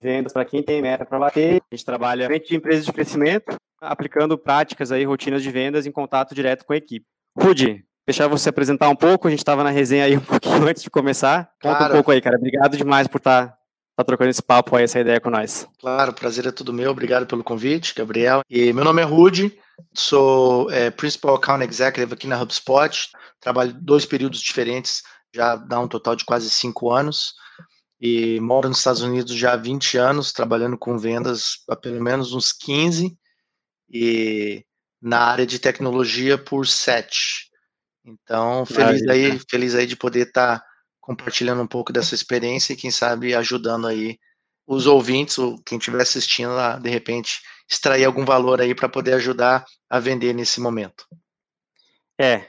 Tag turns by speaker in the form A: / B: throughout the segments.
A: de vendas para quem tem meta para bater. A gente trabalha frente de empresas de crescimento, aplicando práticas aí, rotinas de vendas em contato direto com a equipe. Rudy, deixar você apresentar um pouco, a gente estava na resenha aí um pouquinho antes de começar. Conta claro. um pouco aí, cara. Obrigado demais por estar tá, tá trocando esse papo aí, essa ideia com nós.
B: Claro, prazer é tudo meu. Obrigado pelo convite, Gabriel. E meu nome é Rudy, sou é, Principal Account Executive aqui na HubSpot. Trabalho dois períodos diferentes, já dá um total de quase cinco anos e moro nos Estados Unidos já há 20 anos, trabalhando com vendas há pelo menos uns 15 e na área de tecnologia por 7. Então, feliz aí, feliz aí de poder estar tá compartilhando um pouco dessa experiência e quem sabe ajudando aí os ouvintes ou quem estiver assistindo a de repente extrair algum valor aí para poder ajudar a vender nesse momento.
A: É,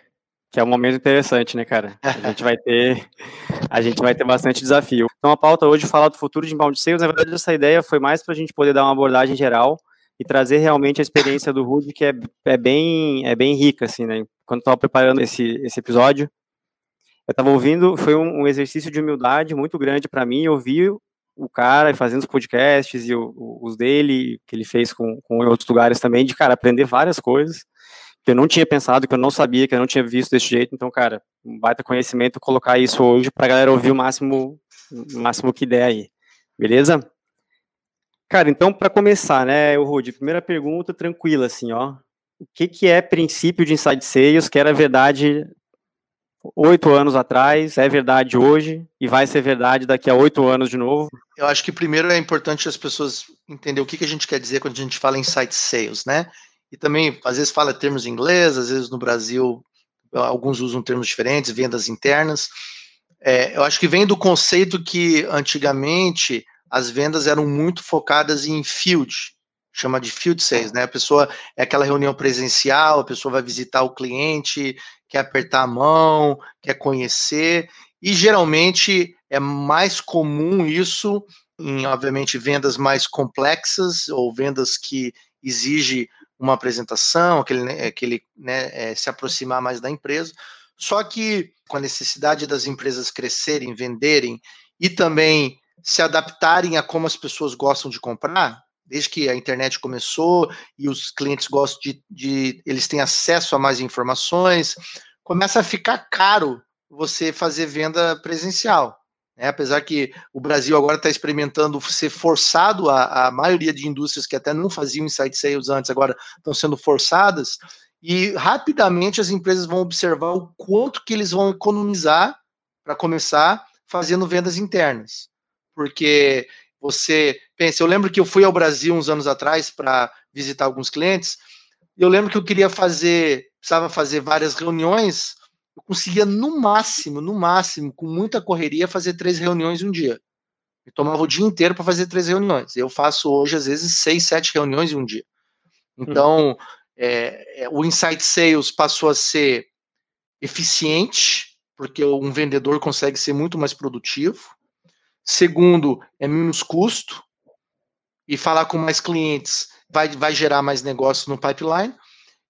A: que é um momento interessante, né, cara? A gente vai ter, a gente vai ter bastante desafio. Então a pauta hoje fala do futuro de inbound sales. Na verdade, essa ideia foi mais para a gente poder dar uma abordagem geral e trazer realmente a experiência do Rudy, que é, é bem, é bem rica, assim, né? Quando estava preparando esse, esse episódio, eu estava ouvindo, foi um, um, exercício de humildade muito grande para mim, ouvir o cara fazendo os podcasts e o, os dele, que ele fez com, com outros lugares também, de, cara, aprender várias coisas que eu não tinha pensado, que eu não sabia, que eu não tinha visto desse jeito. Então, cara, um baita conhecimento, colocar isso hoje pra galera ouvir o máximo, o máximo que der aí. Beleza? Cara, então, para começar, né, o Rudy, primeira pergunta tranquila, assim, ó. O que, que é princípio de inside sales, que era verdade oito anos atrás, é verdade hoje e vai ser verdade daqui a oito anos de novo?
B: Eu acho que primeiro é importante as pessoas entender o que, que a gente quer dizer quando a gente fala em site sales, né? E também às vezes fala termos em inglês, às vezes no Brasil alguns usam termos diferentes, vendas internas. É, eu acho que vem do conceito que antigamente as vendas eram muito focadas em field, chama de field sales, né? A pessoa é aquela reunião presencial, a pessoa vai visitar o cliente, quer apertar a mão, quer conhecer, e geralmente é mais comum isso em, obviamente, vendas mais complexas ou vendas que exige uma apresentação, aquele, né, aquele né, é, se aproximar mais da empresa. Só que com a necessidade das empresas crescerem, venderem e também se adaptarem a como as pessoas gostam de comprar, desde que a internet começou e os clientes gostam de, de eles têm acesso a mais informações, começa a ficar caro você fazer venda presencial. Né? Apesar que o Brasil agora está experimentando ser forçado, a, a maioria de indústrias que até não faziam inside sales antes, agora estão sendo forçadas, e rapidamente as empresas vão observar o quanto que eles vão economizar para começar fazendo vendas internas. Porque você pensa, eu lembro que eu fui ao Brasil uns anos atrás para visitar alguns clientes, eu lembro que eu queria fazer, precisava fazer várias reuniões eu conseguia no máximo, no máximo, com muita correria, fazer três reuniões em um dia. Eu tomava o dia inteiro para fazer três reuniões. Eu faço hoje, às vezes, seis, sete reuniões em um dia. Então, hum. é, é, o Insight Sales passou a ser eficiente, porque um vendedor consegue ser muito mais produtivo. Segundo, é menos custo. E falar com mais clientes vai, vai gerar mais negócio no pipeline.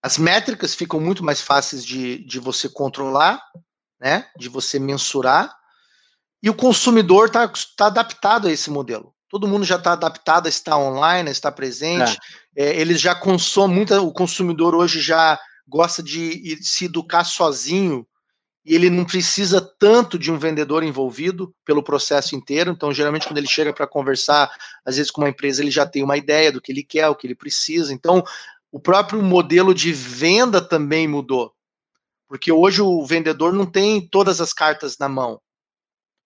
B: As métricas ficam muito mais fáceis de, de você controlar, né? De você mensurar. E o consumidor está tá adaptado a esse modelo. Todo mundo já está adaptado a estar online, a estar presente. É. É, eles já consomem, muito, o consumidor hoje já gosta de se educar sozinho e ele não precisa tanto de um vendedor envolvido pelo processo inteiro. Então, geralmente, quando ele chega para conversar, às vezes com uma empresa, ele já tem uma ideia do que ele quer, o que ele precisa. Então, o próprio modelo de venda também mudou. Porque hoje o vendedor não tem todas as cartas na mão.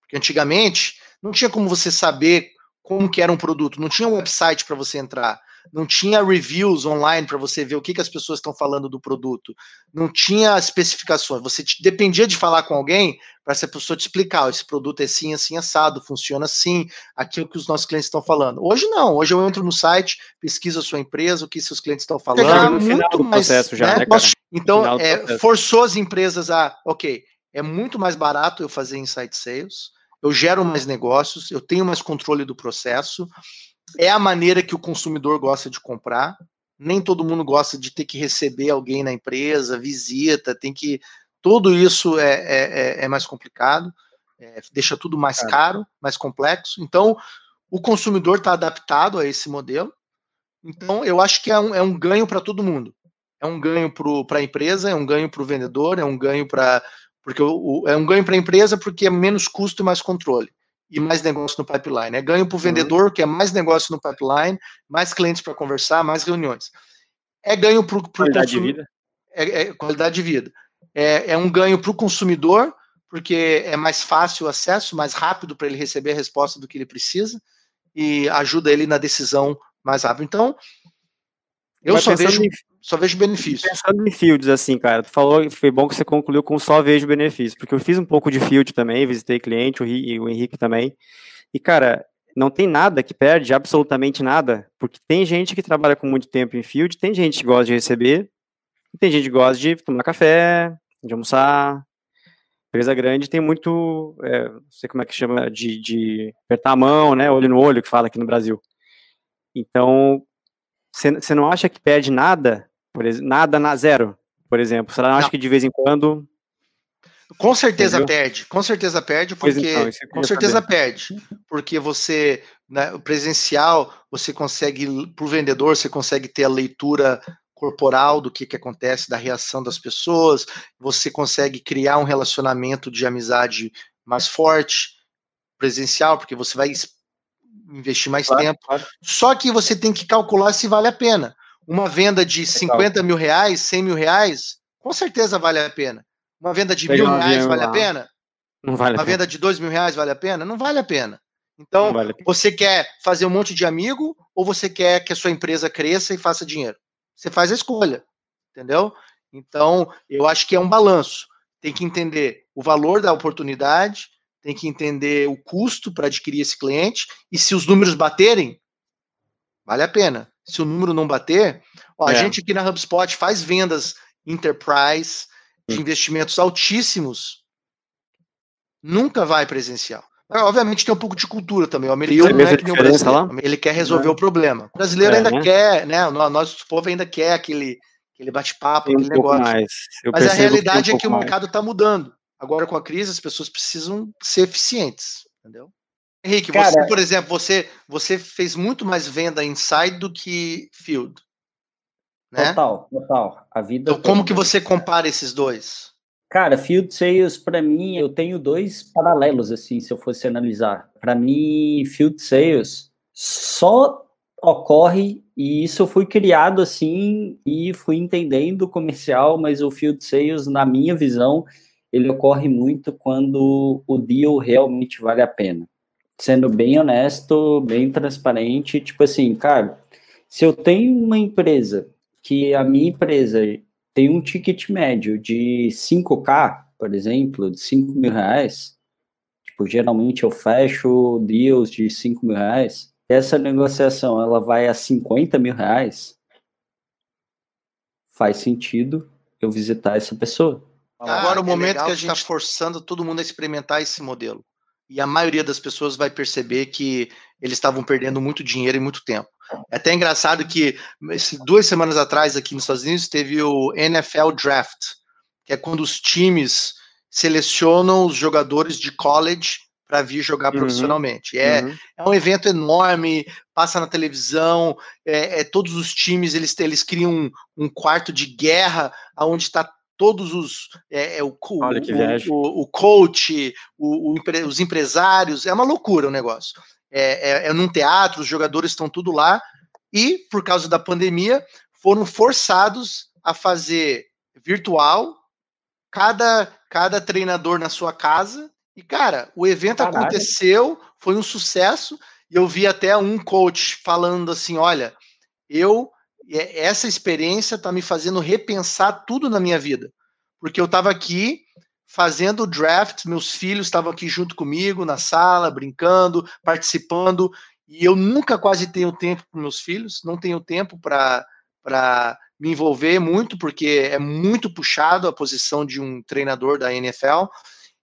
B: Porque antigamente não tinha como você saber como que era um produto, não tinha um website para você entrar não tinha reviews online para você ver o que, que as pessoas estão falando do produto, não tinha especificações. Você te, dependia de falar com alguém para essa pessoa te explicar: oh, esse produto é assim, assim, assado, funciona assim, aquilo que os nossos clientes estão falando. Hoje não, hoje eu entro no site, pesquiso a sua empresa, o que seus clientes estão falando.
A: Já no final do mais, processo já, né, né
B: Então, é, forçou as empresas a, ok, é muito mais barato eu fazer insight sales, eu gero mais negócios, eu tenho mais controle do processo, é a maneira que o consumidor gosta de comprar. Nem todo mundo gosta de ter que receber alguém na empresa, visita, tem que. Tudo isso é, é, é, é mais complicado, é, deixa tudo mais caro, mais complexo. Então, o consumidor está adaptado a esse modelo. Então, eu acho que é um, é um ganho para todo mundo. É um ganho para a empresa, é um ganho para o vendedor, é um ganho para. Porque o, o, é um ganho para a empresa porque é menos custo e mais controle. E mais negócio no pipeline. É ganho para o uhum. vendedor, que é mais negócio no pipeline, mais clientes para conversar, mais reuniões. É ganho para o
A: qualidade de vida.
B: É, é, qualidade de vida. É, é um ganho para o consumidor, porque é mais fácil o acesso, mais rápido para ele receber a resposta do que ele precisa e ajuda ele na decisão mais rápido. Então, eu só vejo, em, só vejo benefício.
A: Pensando em fields, assim, cara, tu falou, foi bom que você concluiu com só vejo benefício, porque eu fiz um pouco de field também, visitei cliente, o, o Henrique também, e, cara, não tem nada que perde, absolutamente nada, porque tem gente que trabalha com muito tempo em field, tem gente que gosta de receber, tem gente que gosta de tomar café, de almoçar. Empresa grande tem muito, é, não sei como é que chama, de, de apertar a mão, né, olho no olho, que fala aqui no Brasil. Então, você não acha que perde nada? Por exemplo, nada na zero, por exemplo. Você não acha que de vez em quando.
B: Com certeza Entendeu? perde, com certeza perde, porque então, com certeza saber. perde, porque você, né, presencial, você consegue, para o vendedor, você consegue ter a leitura corporal do que, que acontece, da reação das pessoas, você consegue criar um relacionamento de amizade mais forte, presencial, porque você vai investir mais claro, tempo. Claro. Só que você tem que calcular se vale a pena. Uma venda de 50 mil reais, 100 mil reais, com certeza vale a pena. Uma venda de mil reais vale a pena?
A: Não vale
B: Uma venda de dois mil reais vale a pena? Não vale a pena. Então, vale a pena. você quer fazer um monte de amigo ou você quer que a sua empresa cresça e faça dinheiro? Você faz a escolha, entendeu? Então, eu acho que é um balanço. Tem que entender o valor da oportunidade, tem que entender o custo para adquirir esse cliente e se os números baterem, vale a pena. Se o número não bater, ó, é. a gente aqui na HubSpot faz vendas enterprise de investimentos altíssimos, nunca vai presencial. Obviamente tem um pouco de cultura também. O americano não é que nem o brasileiro. Ele quer resolver é. o problema. O brasileiro é, ainda né? quer, né? O nosso povo ainda quer aquele, aquele bate-papo, aquele um negócio. Mas a realidade um é que o mercado está mudando. Agora, com a crise, as pessoas precisam ser eficientes, entendeu? Henrique, Cara, você, por exemplo, você, você fez muito mais venda inside do que field.
C: Né? Total, total. A vida.
B: Então, como que você compara esses dois?
C: Cara, field sales para mim, eu tenho dois paralelos assim, se eu fosse analisar. Para mim, field sales só ocorre e isso eu fui criado assim e fui entendendo o comercial, mas o field sales na minha visão ele ocorre muito quando o deal realmente vale a pena. Sendo bem honesto, bem transparente, tipo assim, cara, se eu tenho uma empresa que a minha empresa tem um ticket médio de 5K, por exemplo, de 5 mil reais, tipo, geralmente eu fecho deals de 5 mil reais, essa negociação ela vai a 50 mil reais, faz sentido eu visitar essa pessoa.
B: Agora o é momento que a gente está forçando todo mundo a experimentar esse modelo. E a maioria das pessoas vai perceber que eles estavam perdendo muito dinheiro e muito tempo. É até engraçado que duas semanas atrás aqui nos Estados Unidos teve o NFL Draft, que é quando os times selecionam os jogadores de college para vir jogar uhum, profissionalmente. É, uhum. é um evento enorme, passa na televisão, é, é todos os times eles, eles criam um, um quarto de guerra onde está todos os é, é o, o, o, o, coach, o, os empresários, é uma loucura o negócio. É, é, é num teatro, os jogadores estão tudo lá, e por causa da pandemia foram forçados a fazer virtual, cada, cada treinador na sua casa. E, cara, o evento Caralho. aconteceu, foi um sucesso, e eu vi até um coach falando assim: olha, eu essa experiência está me fazendo repensar tudo na minha vida. Porque eu estava aqui fazendo o draft, meus filhos estavam aqui junto comigo na sala, brincando, participando, e eu nunca quase tenho tempo para meus filhos, não tenho tempo para me envolver muito, porque é muito puxado a posição de um treinador da NFL.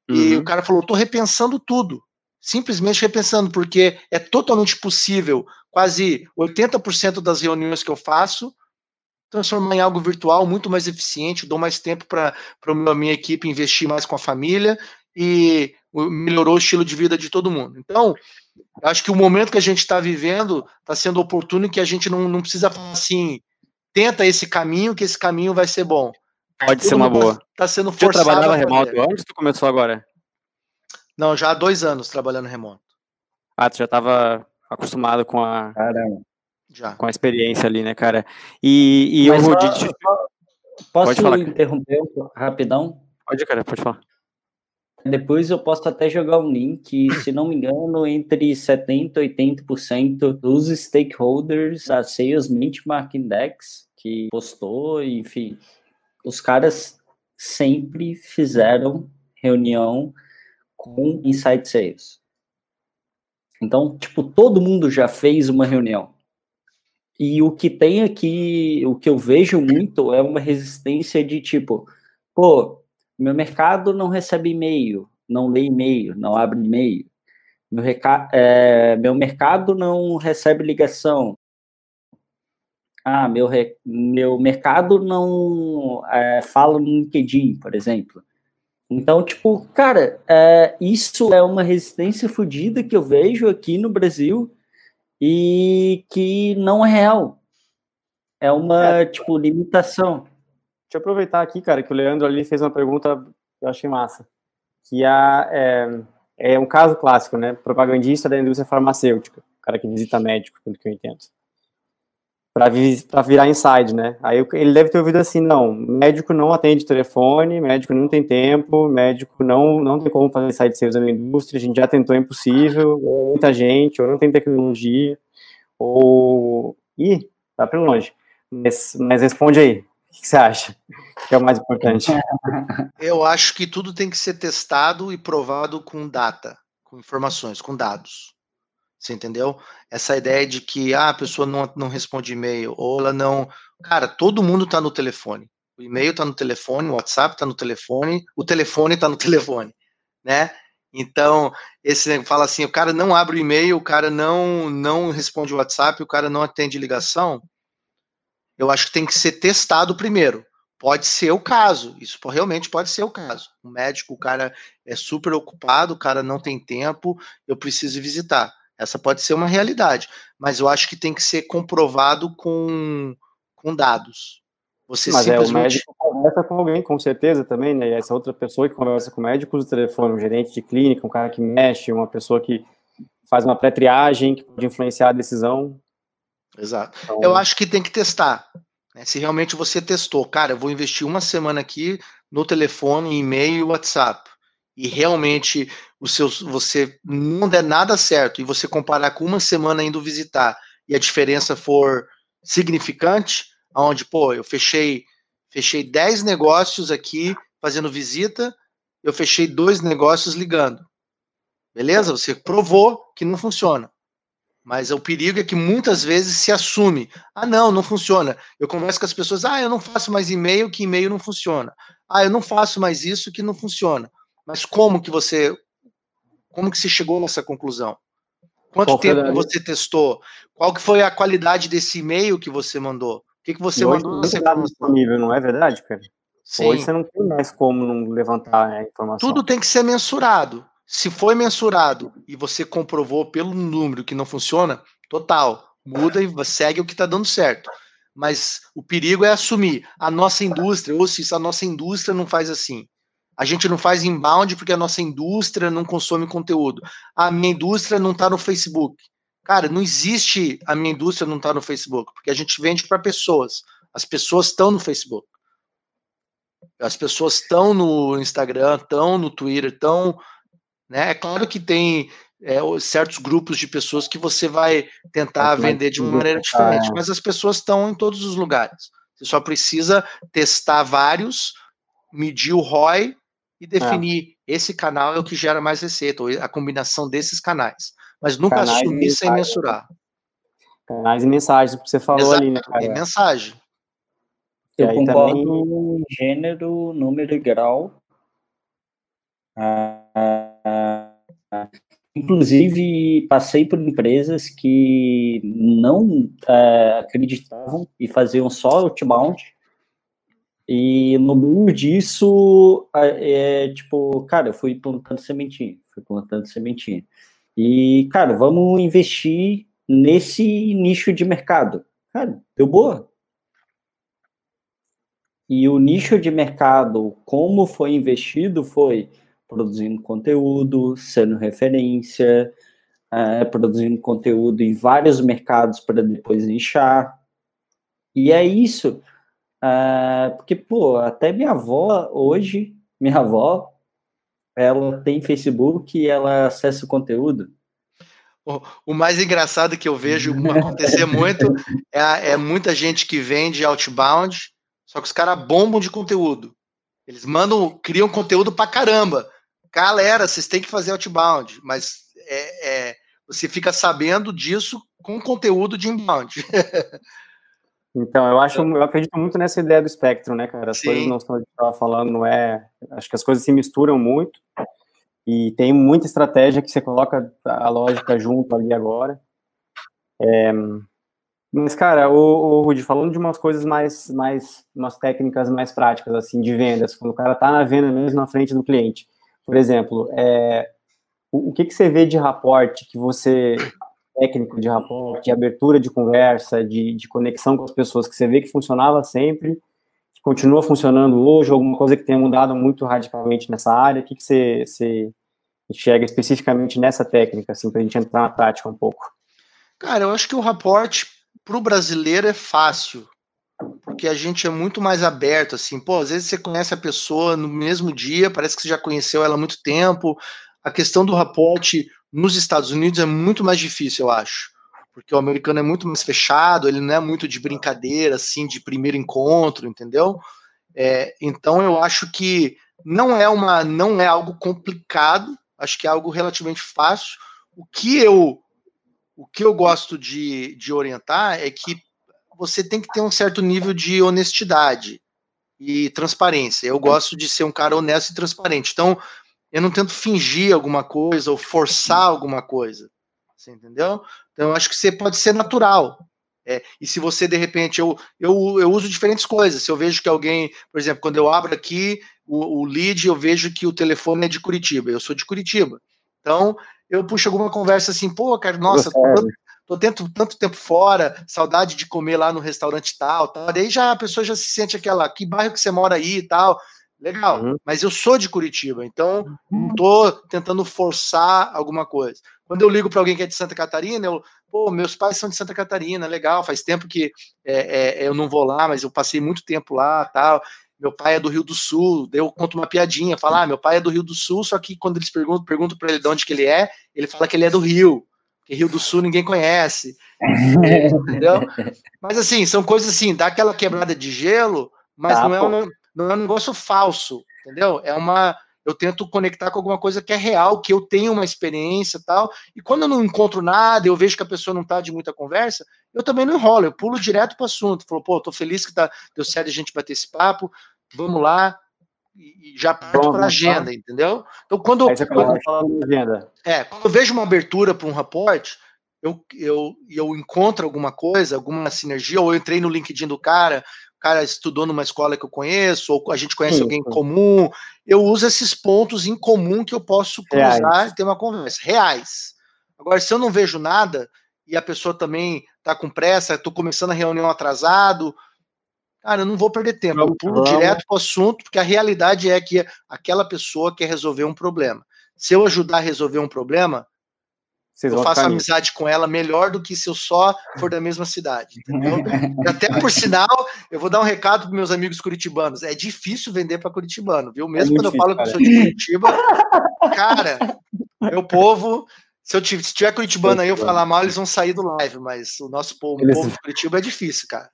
B: Uhum. E o cara falou: estou repensando tudo. Simplesmente repensando, porque é totalmente possível quase 80% das reuniões que eu faço transformar em algo virtual muito mais eficiente, dou mais tempo para a minha equipe investir mais com a família e melhorou o estilo de vida de todo mundo. Então, acho que o momento que a gente está vivendo está sendo oportuno e que a gente não, não precisa falar assim, tenta esse caminho, que esse caminho vai ser bom.
A: Pode ser uma boa.
B: Está sendo forçado.
A: Você trabalhava remoto antes ou começou agora?
B: Não, já há dois anos trabalhando remoto.
A: Ah, tu já estava acostumado com a,
C: Caramba.
B: Já.
A: com a experiência ali, né, cara? E, e eu vou
C: só- Posso
A: Pode falar,
C: interromper rapidão?
A: Pode, cara, pode falar.
C: Depois eu posso até jogar um link, se não me engano, entre 70% e 80% dos stakeholders da Sales Benchmark Index que postou, enfim, os caras sempre fizeram reunião com Inside Sales. Então, tipo, todo mundo já fez uma reunião. E o que tem aqui, o que eu vejo muito é uma resistência de tipo, pô, meu mercado não recebe e-mail, não lê e-mail, não abre e-mail. Meu, é, meu mercado não recebe ligação. Ah, meu, meu mercado não é, fala no LinkedIn, por exemplo. Então, tipo, cara, é, isso é uma resistência fodida que eu vejo aqui no Brasil e que não é real. É uma, tipo, limitação.
A: Deixa eu aproveitar aqui, cara, que o Leandro ali fez uma pergunta que eu achei massa. Que a, é, é um caso clássico, né? Propagandista da indústria farmacêutica. O cara que visita médico, pelo que eu entendo. Pra virar inside, né? Aí ele deve ter ouvido assim, não, médico não atende telefone, médico não tem tempo, médico não, não tem como fazer inside sales na indústria, a gente já tentou, é impossível, ou muita gente, ou não tem tecnologia, ou... Ih, tá pelo longe. Mas, mas responde aí, o que você acha que é o mais importante?
B: Eu acho que tudo tem que ser testado e provado com data, com informações, com dados. Você entendeu? Essa ideia de que ah, a pessoa não, não responde e-mail, ou ela não. Cara, todo mundo está no telefone. O e-mail está no telefone, o WhatsApp está no telefone, o telefone está no telefone, né? Então, esse fala assim, o cara não abre o e-mail, o cara não não responde o WhatsApp, o cara não atende ligação. Eu acho que tem que ser testado primeiro. Pode ser o caso, isso realmente pode ser o caso. O médico, o cara é super ocupado, o cara não tem tempo, eu preciso visitar. Essa pode ser uma realidade, mas eu acho que tem que ser comprovado com, com dados. Você
A: Mas é, o
B: simplesmente.
A: médico conversa com alguém, com certeza também, né? E essa outra pessoa que conversa com o médico usa o telefone, um gerente de clínica, um cara que mexe, uma pessoa que faz uma pré-triagem, que pode influenciar a decisão.
B: Exato.
A: Então,
B: Eu acho que tem que testar. né? Se realmente você testou, cara, eu vou investir uma semana aqui no telefone, e-mail e WhatsApp. E realmente o seu, você não der nada certo e você comparar com uma semana indo visitar e a diferença for significante, aonde, pô, eu fechei fechei 10 negócios aqui fazendo visita, eu fechei dois negócios ligando. Beleza? Você provou que não funciona. Mas o perigo é que muitas vezes se assume: ah, não, não funciona. Eu converso com as pessoas: ah, eu não faço mais e-mail, que e-mail não funciona. Ah, eu não faço mais isso, que não funciona. Mas como que você. Como que você chegou nessa conclusão? Quanto
A: Qual
B: tempo você testou? Qual que foi a qualidade desse e-mail que você mandou? O que, que você
A: e hoje
B: mandou
A: não
B: nessa
A: tem nada
B: informação?
A: disponível, não é verdade, cara?
B: Sim.
A: Hoje você não tem mais como não levantar a informação.
B: Tudo tem que ser mensurado. Se foi mensurado e você comprovou pelo número que não funciona, total, muda e segue o que está dando certo. Mas o perigo é assumir a nossa indústria, ou se a nossa indústria não faz assim. A gente não faz inbound porque a nossa indústria não consome conteúdo. A minha indústria não está no Facebook. Cara, não existe a minha indústria não está no Facebook, porque a gente vende para pessoas. As pessoas estão no Facebook. As pessoas estão no Instagram, estão no Twitter, estão. Né? É claro que tem é, certos grupos de pessoas que você vai tentar
A: mais
B: vender de uma maneira diferente,
A: é.
B: mas as pessoas estão em todos os lugares. Você só precisa testar vários, medir o ROI e definir esse canal é o que gera mais receita, ou a combinação desses canais. Mas nunca
A: Canais
B: assumir sem mensurar.
A: Canais e mensagens que você falou
B: Exato,
A: ali, né,
B: É
A: cara?
B: mensagem.
A: E
C: Eu
A: aí
C: concordo
A: também-
C: em gênero, número e grau. Ah, ah, ah. inclusive, passei por empresas que não eh, acreditavam e faziam só outbound E no meio disso, é, tipo, cara, eu fui plantando sementinha, fui plantando sementinha. E, cara, vamos investir nesse nicho de mercado. Cara, deu boa. E o nicho de mercado, como foi investido, foi produzindo conteúdo, sendo referência, é, produzindo conteúdo em vários mercados para depois nichar. E é isso. É, porque, pô, até minha avó hoje, minha avó, ela tem Facebook e ela acessa o conteúdo.
B: O, mais engraçado que eu vejo acontecer muito é, é muita gente que vende outbound, só que os caras bombam de conteúdo. Eles mandam, criam conteúdo pra caramba. Galera, vocês têm que fazer outbound, mas é, é, você fica sabendo disso com conteúdo de inbound.
A: Então, eu acho, eu acredito muito nessa ideia do espectro, né, cara? As Sim. coisas não são estava falando, não é. Acho que as coisas se misturam muito e tem muita estratégia que você coloca a lógica junto ali agora. É, mas, cara, o, o Rudy, falando de umas coisas mais, mais, umas técnicas mais práticas, assim, de vendas, quando o cara tá na venda mesmo na frente do cliente. Por exemplo, é, o, o que, que você vê de raporte que você, técnico de raporte, de abertura de conversa, de, de conexão com as pessoas, que você vê que funcionava sempre, que continua funcionando hoje, alguma coisa que tenha mudado muito radicalmente nessa área, o que, que você, você enxerga especificamente nessa técnica, assim, para a gente entrar na prática um pouco?
B: Cara, eu acho que o raporte para o brasileiro é fácil, porque a gente é muito mais aberto, assim, pô, às vezes você conhece a pessoa no mesmo dia, parece que você já conheceu ela há muito tempo. A questão do raporte nos Estados Unidos é muito mais difícil, eu acho, porque o americano é muito mais fechado, ele não é muito de brincadeira, assim, de primeiro encontro, entendeu? É, então eu acho que não é uma, não é algo complicado, acho que é algo relativamente fácil. O que eu o que eu gosto de, de orientar é que você tem que ter um certo nível de honestidade e transparência. Eu gosto de ser um cara honesto e transparente. Então, eu não tento fingir alguma coisa ou forçar alguma coisa. Você entendeu? Então, eu acho que você pode ser natural. É, e se você, de repente, eu, eu, eu uso diferentes coisas. Se eu vejo que alguém, por exemplo, quando eu abro aqui o, o lead, eu vejo que o telefone é de Curitiba. Eu sou de Curitiba. Então, eu puxo alguma conversa assim, pô, cara, nossa, tô, tô dentro tanto tempo fora, saudade de comer lá no restaurante tal, tal. Daí já a pessoa já se sente aquela, que bairro que você mora aí e tal. Legal, uhum. mas eu sou de Curitiba, então não tô tentando forçar alguma coisa. Quando eu ligo para alguém que é de Santa Catarina, eu, pô, meus pais são de Santa Catarina, legal, faz tempo que é, é, eu não vou lá, mas eu passei muito tempo lá, tal meu pai é do Rio do Sul, eu conto uma piadinha, falar, ah, meu pai é do Rio do Sul, só que quando eles perguntam, perguntam para ele de onde que ele é, ele fala que ele é do Rio, que Rio do Sul ninguém conhece, entendeu? Mas assim, são coisas assim, dá aquela quebrada de gelo, mas tá, não, é um, não é um negócio falso, entendeu? É uma, eu tento conectar com alguma coisa que é real, que eu tenho uma experiência tal. E quando eu não encontro nada, eu vejo que a pessoa não está de muita conversa, eu também não enrolo, eu pulo direto para o assunto. Falou, pô, tô feliz que tá, deu certo a gente bater esse papo, vamos lá, e já parto para a agenda, entendeu? Então, quando, quando, agenda. É, quando eu vejo uma abertura para um raporte, eu, eu, eu encontro alguma coisa, alguma sinergia, ou eu entrei no LinkedIn do cara, cara estudou numa escola que eu conheço, ou a gente conhece sim, alguém em comum, eu uso esses pontos em comum que eu posso cruzar Reais. e ter uma conversa. Reais. Agora, se eu não vejo nada, e a pessoa também está com pressa, estou começando a reunião atrasado, cara, eu não vou perder tempo, eu pulo vamos. direto para o assunto, porque a realidade é que aquela pessoa quer resolver um problema. Se eu ajudar a resolver um problema, vocês eu faço amizade com ela melhor do que se eu só for da mesma cidade, entendeu? até por sinal, eu vou dar um recado para meus amigos curitibanos. É difícil vender para curitibano, viu? Mesmo é quando difícil, eu falo cara. que eu sou de Curitiba, cara, meu povo, se eu tiver, se tiver curitibano aí eu falar mal, eles vão sair do live, mas o nosso povo, eles... povo de Curitiba é difícil, cara.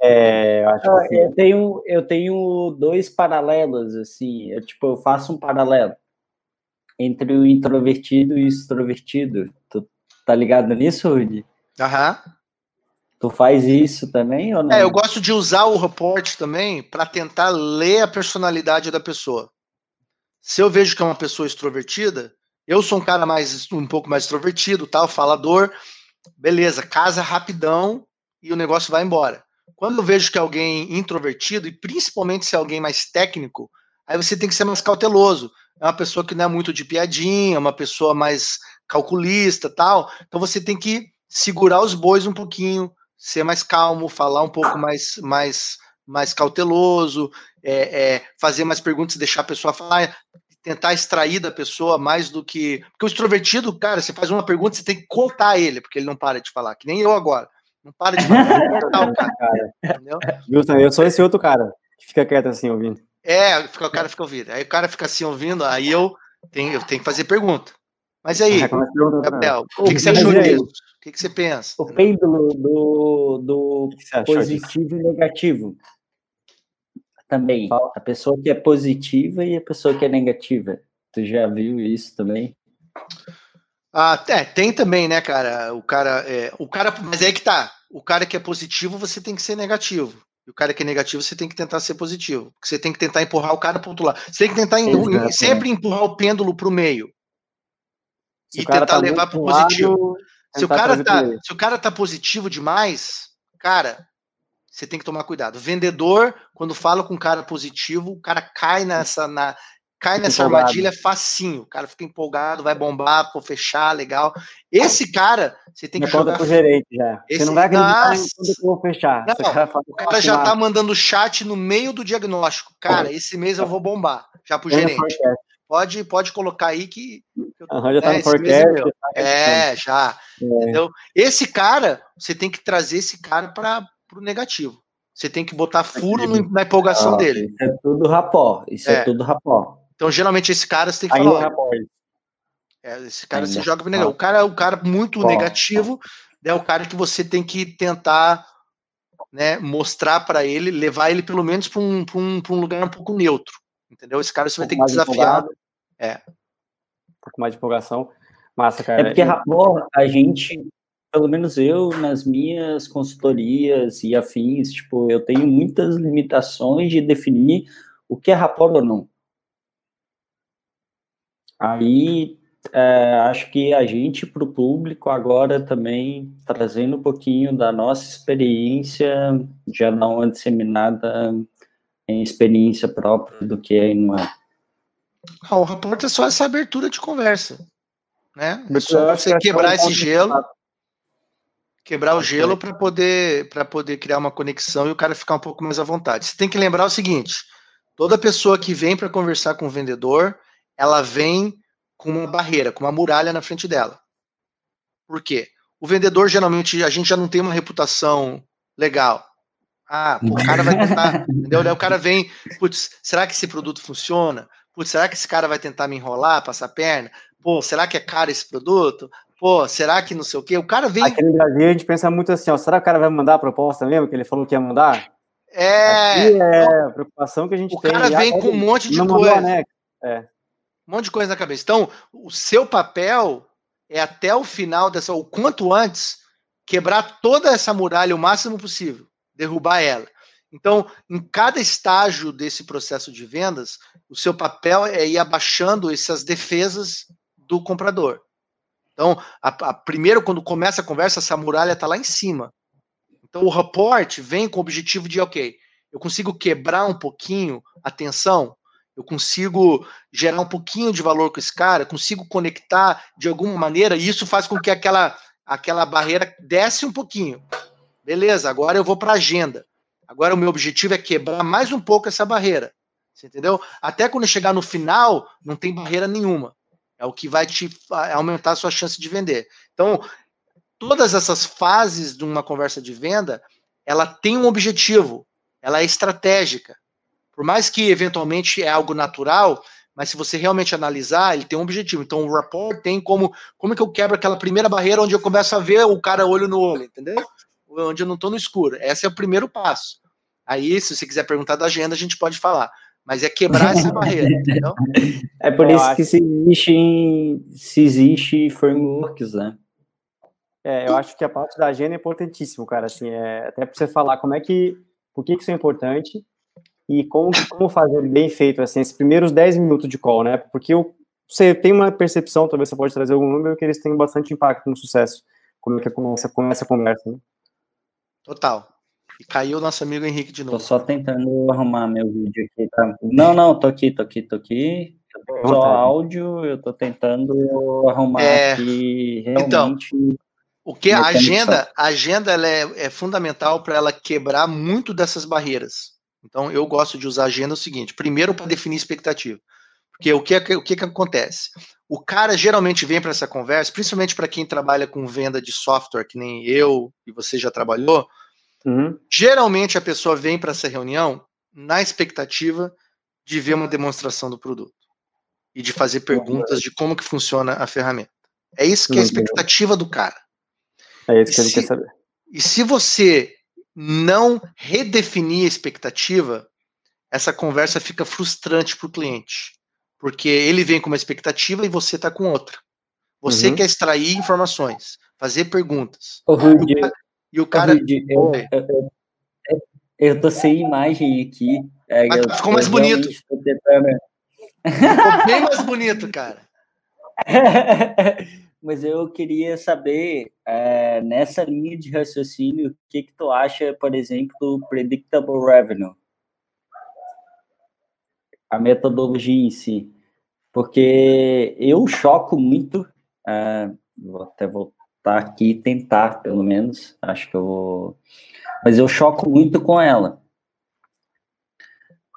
C: É, eu, acho que eu tenho eu tenho dois paralelos assim, eu, tipo, eu faço um paralelo entre o introvertido e o extrovertido. Tu tá ligado nisso, Rudy?
B: Aham.
C: Tu faz isso também ou não?
B: É, eu gosto de usar o report também para tentar ler a personalidade da pessoa. Se eu vejo que é uma pessoa extrovertida, eu sou um cara mais um pouco mais extrovertido, tal, falador, beleza, casa rapidão e o negócio vai embora. quando eu vejo que é alguém introvertido, e principalmente se é alguém mais técnico, aí você tem que ser mais cauteloso. É uma pessoa que não é muito de piadinha, uma pessoa mais calculista tal. Então você tem que segurar os bois um pouquinho, ser mais calmo, falar um pouco mais, mais, mais cauteloso, é, é, fazer mais perguntas, deixar a pessoa falar, tentar extrair da pessoa mais do que. Porque o extrovertido, cara, você faz uma pergunta, você tem que cortar ele, porque ele não para de falar, que nem eu agora. Não para de falar, cortar o cara.
A: Entendeu? Wilson, eu sou esse outro cara que fica quieto assim ouvindo.
B: É, o cara fica ouvindo. Aí o cara fica assim ouvindo, aí eu tenho, eu tenho que fazer pergunta. Mas aí, Gabriel, o que, que, você achou disso? O que, que, você pensa?
C: O pêndulo do, do positivo e negativo. Também. A pessoa que é positiva e a pessoa que é negativa. Tu já viu isso também?
B: Ah, é, tem também, né, cara? O cara, é, o cara, mas é aí que tá. O cara que é positivo, você tem que ser negativo. E o cara que é negativo, você tem que tentar ser positivo. Porque você tem que tentar empurrar o cara para outro lado. Você tem que tentar em, sempre empurrar o pêndulo para o meio. Se e tentar tá levar para o positivo. Se, o cara tá, se o cara tá positivo demais, cara, você tem que tomar cuidado. O vendedor, quando fala com um cara positivo, o cara cai nessa, na, cai nessa empolgado. armadilha facinho. O cara fica empolgado, vai bombar, vou fechar, legal. Esse cara, você tem que
A: Me jogar. Pro gerente já. Esse... Você não vai acreditar Nossa. quando eu vou fechar.
B: Não, cara o cara já tá mandando chat no meio do diagnóstico. Cara, esse mês eu vou bombar. Já pro gerente. Pode, pode colocar aí que.
A: Uhum, já tá é, no forecast.
B: É, já. É. Entendeu? Esse cara, você tem que trazer esse cara para o negativo. Você tem que botar furo na empolgação ah, dele.
C: Isso é tudo rapó. Isso é, é tudo rapó.
B: Então, geralmente, esse cara você tem que Ainda falar. É, esse cara Ainda. você joga pro negativo. O cara, o cara muito negativo é o cara que você tem que tentar né, mostrar para ele, levar ele pelo menos para um, um, um lugar um pouco neutro. Entendeu? Esse cara você um vai ter que desafiar. É.
A: Um pouco mais de empolgação. Massa, cara.
C: É porque rapó, a gente, pelo menos eu, nas minhas consultorias e afins, tipo, eu tenho muitas limitações de definir o que é rapport ou não. Aí é, acho que a gente, para o público, agora também trazendo um pouquinho da nossa experiência, já não é disseminada em experiência própria do que é e não é.
B: Ah, o é só essa abertura de conversa. Né? É só você quebrar esse gelo. Quebrar o gelo para poder, poder criar uma conexão e o cara ficar um pouco mais à vontade. Você tem que lembrar o seguinte: toda pessoa que vem para conversar com o vendedor, ela vem com uma barreira, com uma muralha na frente dela. Por quê? O vendedor, geralmente, a gente já não tem uma reputação legal. Ah, pô, o cara vai tentar, entendeu? Daí o cara vem, putz, será que esse produto funciona? Putz, será que esse cara vai tentar me enrolar, passar perna? Pô, será que é caro esse produto? Pô, será que não sei o quê? O cara vem.
A: Aqui no Brasil a gente pensa muito assim, ó, será que o cara vai mandar a proposta mesmo? Que ele falou que ia mandar?
B: É.
A: Aqui é a preocupação que a gente
B: o
A: tem.
B: O cara vem com um monte de coisa. É um monte de coisa na cabeça. Então, o seu papel é até o final dessa, o quanto antes, quebrar toda essa muralha o máximo possível, derrubar ela. Então, em cada estágio desse processo de vendas, o seu papel é ir abaixando essas defesas do comprador. Então, a, a, primeiro, quando começa a conversa, essa muralha está lá em cima. Então, o rapport vem com o objetivo de, ok, eu consigo quebrar um pouquinho a tensão, eu consigo gerar um pouquinho de valor com esse cara, consigo conectar de alguma maneira, e isso faz com que aquela, aquela barreira desce um pouquinho. Beleza, agora eu vou para a agenda. Agora o meu objetivo é quebrar mais um pouco essa barreira. Você entendeu? Até quando chegar no final, não tem barreira nenhuma. É o que vai te aumentar a sua chance de vender. Então, todas essas fases de uma conversa de venda, ela tem um objetivo, ela é estratégica. Por mais que eventualmente é algo natural, mas se você realmente analisar, ele tem um objetivo. Então, o rapport tem como como é que eu quebro aquela primeira barreira onde eu começo a ver o cara olho no olho, entendeu? Onde eu não estou no escuro. Esse é o primeiro passo. Aí, se você quiser perguntar da agenda, a gente pode falar. Mas é quebrar essa barreira, entendeu?
C: É por eu isso acho... que se existe, se existe frameworks, né?
A: É, eu acho que a parte da agenda é importantíssimo, cara. Assim, é, até para você falar como é que, por que, que isso é importante e como, como fazer bem feito, assim, esses primeiros 10 minutos de call, né? Porque eu, você tem uma percepção, talvez você pode trazer algum número, que eles têm bastante impacto no sucesso. Como é que começa, começa a conversa, né?
B: Total. E caiu o nosso amigo Henrique de novo.
C: Tô só tentando arrumar meu vídeo aqui. Tá? Não, não, tô aqui, tô aqui, tô aqui. Só áudio, eu tô tentando arrumar é... aqui
B: então, realmente. Então, o que a agenda, a agenda ela é, é fundamental para ela quebrar muito dessas barreiras. Então, eu gosto de usar a agenda o seguinte: primeiro, para definir expectativa. Porque o que, o que, que acontece? O cara geralmente vem para essa conversa, principalmente para quem trabalha com venda de software, que nem eu e você já trabalhou. Uhum. Geralmente a pessoa vem para essa reunião na expectativa de ver uma demonstração do produto e de fazer perguntas de como que funciona a ferramenta. É isso que é a expectativa do cara.
A: É isso que ele se, quer saber.
B: E se você não redefinir a expectativa, essa conversa fica frustrante para o cliente. Porque ele vem com uma expectativa e você está com outra. Você uhum. quer extrair informações, fazer perguntas.
C: Ô, Rudy, e o cara. Ô, Rudy, eu, eu, eu, eu, tô sem imagem aqui.
B: É, Mas ficou mais bonito. Tentando... Ficou bem mais bonito, cara.
C: Mas eu queria saber, é, nessa linha de raciocínio, o que, que tu acha, por exemplo, do Predictable Revenue? A metodologia em si. Porque eu choco muito, é, vou até voltar aqui e tentar, pelo menos, acho que eu vou... Mas eu choco muito com ela.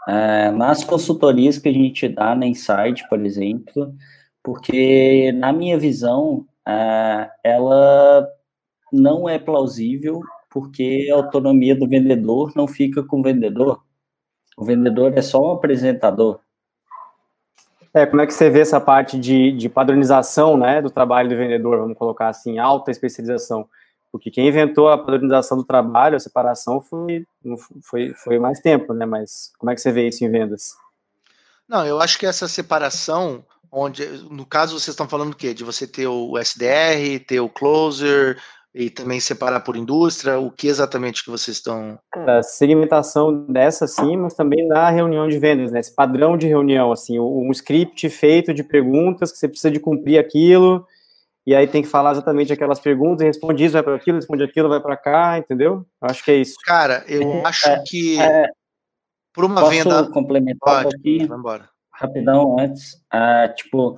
C: É, nas consultorias que a gente dá na Insight, por exemplo, porque, na minha visão, uh, ela não é plausível porque a autonomia do vendedor não fica com o vendedor. O vendedor é só um apresentador.
A: É, como é que você vê essa parte de, de padronização né, do trabalho do vendedor, vamos colocar assim, alta especialização? Porque quem inventou a padronização do trabalho, a separação, foi, foi, foi mais tempo, né? Mas como é que você vê isso em vendas?
B: Não, eu acho que essa separação onde, no caso, vocês estão falando o quê? De você ter o SDR, ter o closer e também separar por indústria, o que exatamente que vocês estão...
A: A segmentação dessa sim, mas também na reunião de vendas, né? Esse padrão de reunião, assim, um script feito de perguntas que você precisa de cumprir aquilo, e aí tem que falar exatamente aquelas perguntas, responde isso, vai para aquilo, responde aquilo, vai para cá, entendeu? Eu acho que é isso.
B: Cara, eu é, acho é, que é, por uma venda...
C: complementar Pode, um pouquinho? Vamos embora rapidão antes, ah, tipo,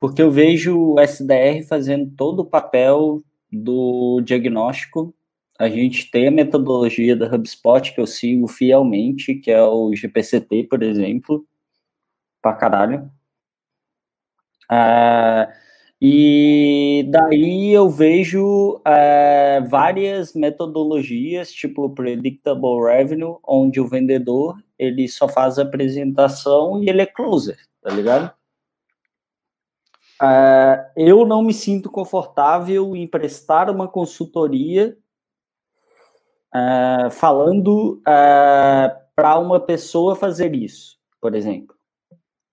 C: porque eu vejo o SDR fazendo todo o papel do diagnóstico. A gente tem a metodologia da HubSpot que eu sigo fielmente, que é o GPCT, por exemplo, pra caralho. Ah, e daí eu vejo é, várias metodologias, tipo Predictable Revenue, onde o vendedor ele só faz a apresentação e ele é closer, tá ligado? É, eu não me sinto confortável em prestar uma consultoria é, falando é, para uma pessoa fazer isso, por exemplo.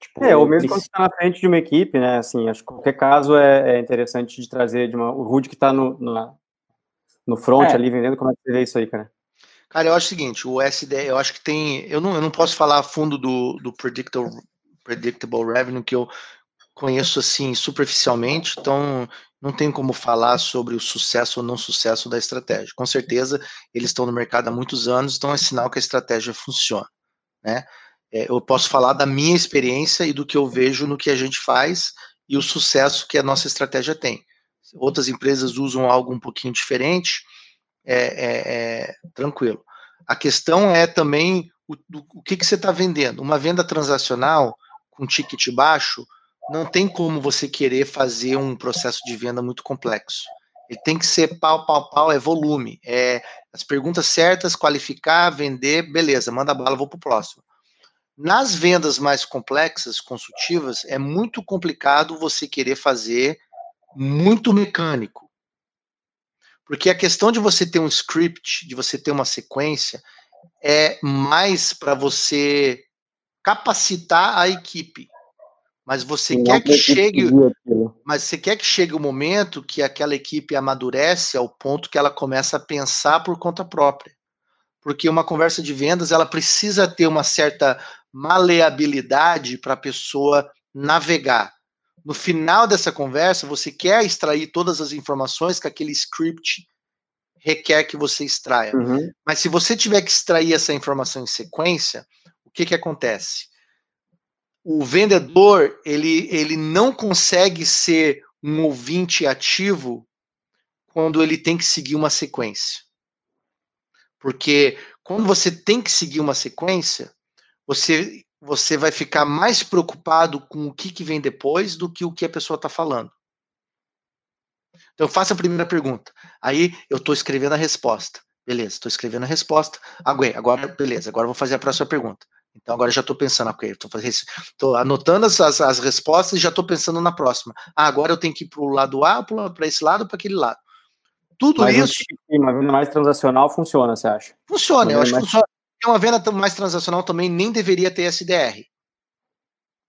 A: Tipo, é, ou mesmo quando você está na frente de uma equipe, né? Assim, acho que qualquer caso é, é interessante de trazer de uma, o Rude que está no, no, no front é. ali vendendo, como é que você vê isso aí, cara?
B: Cara, eu acho o seguinte, o SD, eu acho que tem. Eu não, eu não posso falar a fundo do, do predictable, predictable revenue, que eu conheço assim superficialmente, então não tem como falar sobre o sucesso ou não sucesso da estratégia. Com certeza, eles estão no mercado há muitos anos, então é sinal que a estratégia funciona. Né? É, eu posso falar da minha experiência e do que eu vejo no que a gente faz e o sucesso que a nossa estratégia tem. Outras empresas usam algo um pouquinho diferente, é, é, é tranquilo. A questão é também o, o que, que você está vendendo. Uma venda transacional com ticket baixo, não tem como você querer fazer um processo de venda muito complexo. Ele tem que ser pau, pau, pau, é volume. É as perguntas certas, qualificar, vender, beleza, manda bala, vou para o próximo. Nas vendas mais complexas, consultivas, é muito complicado você querer fazer muito mecânico. Porque a questão de você ter um script, de você ter uma sequência, é mais para você capacitar a equipe. Mas você Não quer que chegue, mas você quer que chegue o momento que aquela equipe amadurece ao ponto que ela começa a pensar por conta própria. Porque uma conversa de vendas, ela precisa ter uma certa maleabilidade para a pessoa navegar. No final dessa conversa, você quer extrair todas as informações que aquele script requer que você extraia. Uhum. Mas se você tiver que extrair essa informação em sequência, o que, que acontece? O vendedor ele, ele não consegue ser um ouvinte ativo quando ele tem que seguir uma sequência. Porque quando você tem que seguir uma sequência, você, você vai ficar mais preocupado com o que, que vem depois do que o que a pessoa está falando. Então, faça a primeira pergunta. Aí, eu estou escrevendo a resposta. Beleza, estou escrevendo a resposta. Agora, agora, beleza, agora vou fazer a próxima pergunta. Então, agora já estou pensando, ok, estou anotando as, as, as, respostas e já estou pensando na próxima. Ah, agora eu tenho que ir para o lado A, para esse lado, para aquele lado. Tudo Mas isso.
A: Uma venda mais transacional funciona, você acha?
B: Funciona, eu acho que funciona. Uma venda mais transacional também nem deveria ter SDR.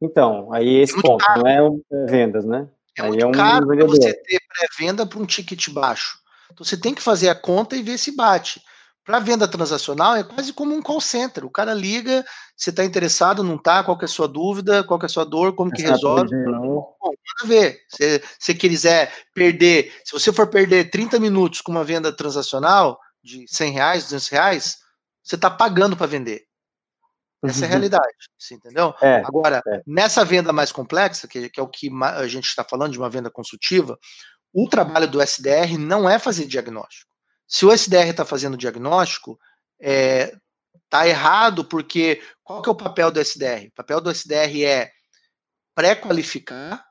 A: Então, aí esse é ponto, caro. não é vendas, né?
B: É muito é um caro para você ter pré-venda para um ticket baixo. Então você tem que fazer a conta e ver se bate. Para venda transacional é quase como um call center. O cara liga, você está interessado, não está, qual é a sua dúvida, qual é a sua dor, como que resolve. Bom, manda ver. Se você quiser perder, se você for perder 30 minutos com uma venda transacional de 100 reais, 200 reais, você está pagando para vender. Essa é a realidade, você entendeu? É, Agora, é. nessa venda mais complexa, que, que é o que a gente está falando de uma venda consultiva, o trabalho do SDR não é fazer diagnóstico. Se o SDR está fazendo diagnóstico, é, tá errado, porque qual que é o papel do SDR? O papel do SDR é pré-qualificar,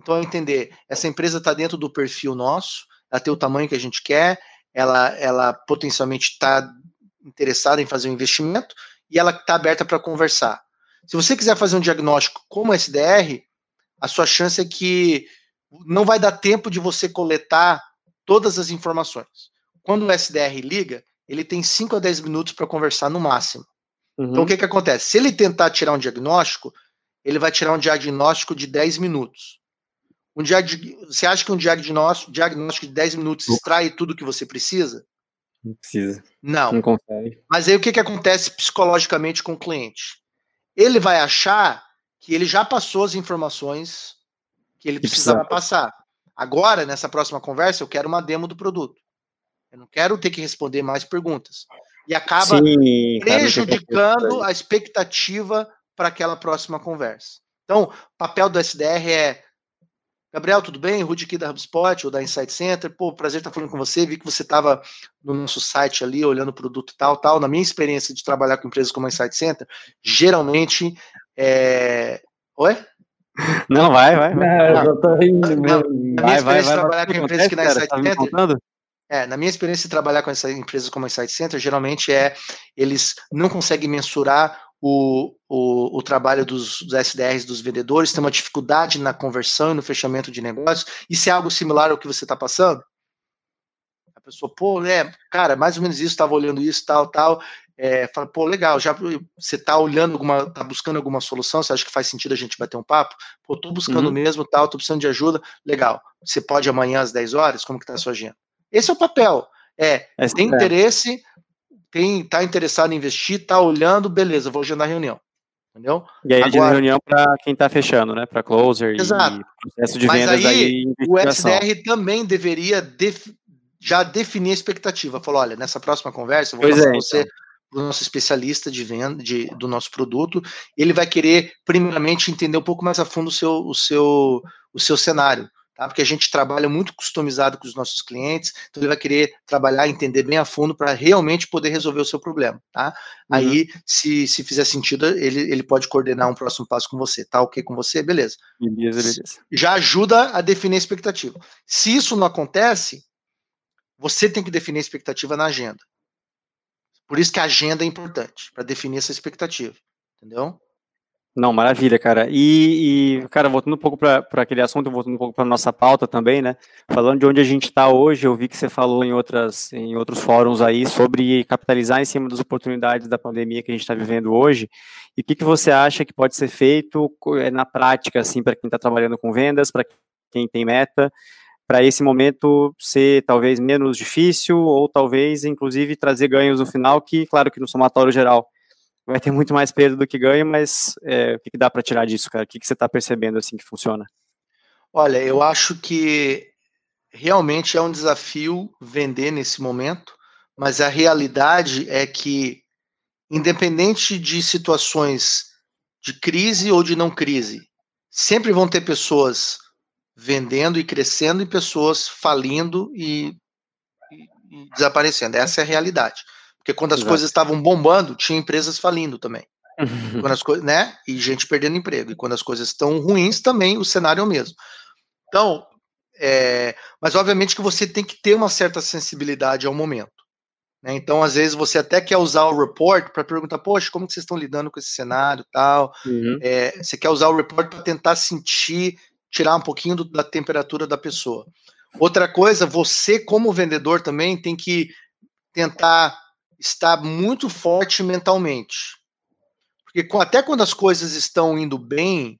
B: então é entender, essa empresa está dentro do perfil nosso, ela tem o tamanho que a gente quer, ela, ela potencialmente está interessada em fazer um investimento, e ela está aberta para conversar. Se você quiser fazer um diagnóstico como SDR, a sua chance é que não vai dar tempo de você coletar todas as informações. Quando o SDR liga, ele tem 5 a 10 minutos para conversar no máximo. Uhum. Então o que, que acontece? Se ele tentar tirar um diagnóstico, ele vai tirar um diagnóstico de 10 minutos. Um diag... Você acha que um diagnóstico, diagnóstico de 10 minutos extrai tudo que você precisa?
A: Não precisa.
B: Não. Não consegue. Mas aí o que, que acontece psicologicamente com o cliente? Ele vai achar que ele já passou as informações que ele precisava passar. Agora, nessa próxima conversa, eu quero uma demo do produto. Eu não quero ter que responder mais perguntas. E acaba Sim, prejudicando a expectativa para aquela próxima conversa. Então, o papel do SDR é Gabriel, tudo bem? Rudy aqui da HubSpot ou da Insight Center. Pô, prazer estar falando com você. Vi que você estava no nosso site ali, olhando o produto tal, tal. Na minha experiência de trabalhar com empresas como a Insight Center, geralmente. É... Oi?
A: Não, vai, vai. vai. Não, eu tô rindo.
B: Na, na minha vai, experiência vai, de trabalhar com empresas que na Insight tá Center. É, na minha experiência de trabalhar com essas empresas como a Insight Center, geralmente é eles não conseguem mensurar o, o, o trabalho dos, dos, SDRs, dos vendedores, tem uma dificuldade na conversão e no fechamento de negócios. Isso é algo similar ao que você está passando? A pessoa, pô, é, cara, mais ou menos isso, estava olhando isso, tal, tal. É, fala, pô, legal, já você está olhando alguma, tá buscando alguma solução, você acha que faz sentido a gente bater um papo? Pô, tô buscando uhum. mesmo, tal, tô precisando de ajuda, legal. Você pode amanhã às 10 horas? Como que tá a sua agenda? Esse é o papel. É, é tem é. interesse, quem está interessado em investir, está olhando, beleza, vou agendar reunião. Entendeu?
A: E aí, Agora, reunião para quem está fechando, né? Para closer
B: exato.
A: e processo de vendas Mas aí, aí
B: o SDR também deveria def, já definir a expectativa. Falou, olha, nessa próxima conversa, eu vou pois passar é, você então. o nosso especialista de venda de, do nosso produto. Ele vai querer, primeiramente, entender um pouco mais a fundo o seu, o seu, o seu cenário tá? porque a gente trabalha muito customizado com os nossos clientes, então ele vai querer trabalhar, entender bem a fundo para realmente poder resolver o seu problema. Tá? Uhum. Aí, se, se fizer sentido, ele, ele pode coordenar um próximo passo com você. Tá ok com você? Beleza. Beleza, beleza. Já ajuda a definir a expectativa. Se isso não acontece, você tem que definir a expectativa na agenda. Por isso que a agenda é importante, para definir essa expectativa. Entendeu?
A: Não, maravilha, cara. E, e cara, voltando um pouco para aquele assunto, voltando um pouco para nossa pauta também, né? Falando de onde a gente está hoje, eu vi que você falou em, outras, em outros fóruns aí sobre capitalizar em cima das oportunidades da pandemia que a gente está vivendo hoje. E o que, que você acha que pode ser feito eh, na prática, assim, para quem está trabalhando com vendas, para quem tem meta, para esse momento ser talvez menos difícil ou talvez, inclusive, trazer ganhos no final, que, claro, que no somatório geral vai ter muito mais perda do que ganho, mas é, o que, que dá para tirar disso, cara? O que, que você está percebendo assim que funciona?
B: Olha, eu acho que realmente é um desafio vender nesse momento, mas a realidade é que, independente de situações de crise ou de não crise, sempre vão ter pessoas vendendo e crescendo e pessoas falindo e, e desaparecendo. Essa é a realidade. Porque quando as Exato. coisas estavam bombando, tinha empresas falindo também. quando as coisas, né? E gente perdendo emprego. E quando as coisas estão ruins, também o cenário é o mesmo. Então, é, mas obviamente que você tem que ter uma certa sensibilidade ao momento. Né? Então, às vezes, você até quer usar o report para perguntar, poxa, como que vocês estão lidando com esse cenário tal. Uhum. É, você quer usar o report para tentar sentir, tirar um pouquinho do, da temperatura da pessoa. Outra coisa, você, como vendedor, também tem que tentar estar muito forte mentalmente. Porque até quando as coisas estão indo bem,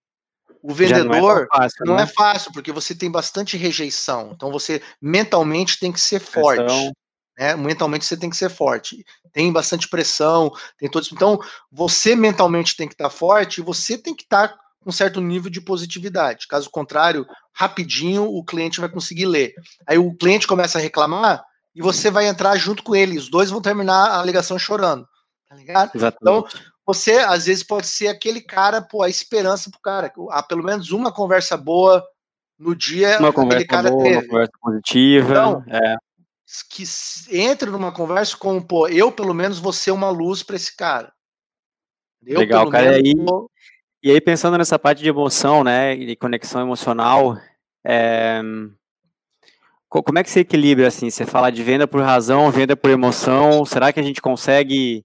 B: o vendedor não, é fácil, não né? é fácil, porque você tem bastante rejeição. Então você mentalmente tem que ser forte. Pressão. Né? Mentalmente você tem que ser forte. Tem bastante pressão, tem todos. Então, você mentalmente tem que estar forte e você tem que estar com um certo nível de positividade. Caso contrário, rapidinho o cliente vai conseguir ler. Aí o cliente começa a reclamar e você vai entrar junto com ele. Os dois vão terminar a ligação chorando. Tá ligado? Exatamente. Então, você às vezes pode ser aquele cara, pô, a esperança pro cara. Há pelo menos uma conversa boa no dia
A: uma conversa cara boa, teve. Uma conversa positiva. Então, é.
B: que entre numa conversa com, pô, eu pelo menos vou ser uma luz para esse cara.
A: Eu, Legal, cara. Menos, e, aí, vou... e aí, pensando nessa parte de emoção, né, e conexão emocional, é... como é que você equilibra, assim, você fala de venda por razão, venda por emoção, será que a gente consegue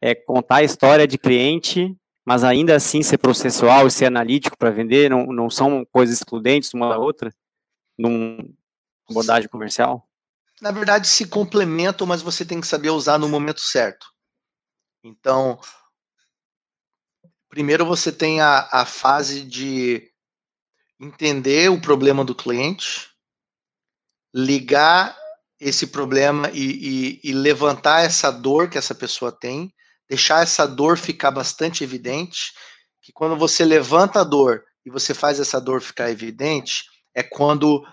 A: é contar a história de cliente, mas ainda assim ser processual e ser analítico para vender, não, não são coisas excludentes uma da outra, numa abordagem comercial?
B: Na verdade, se complementam, mas você tem que saber usar no momento certo. Então, primeiro você tem a, a fase de entender o problema do cliente, ligar esse problema e, e, e, levantar essa dor que essa pessoa tem deixar essa dor ficar bastante evidente, que quando você levanta a dor e você faz essa dor ficar evidente, é quando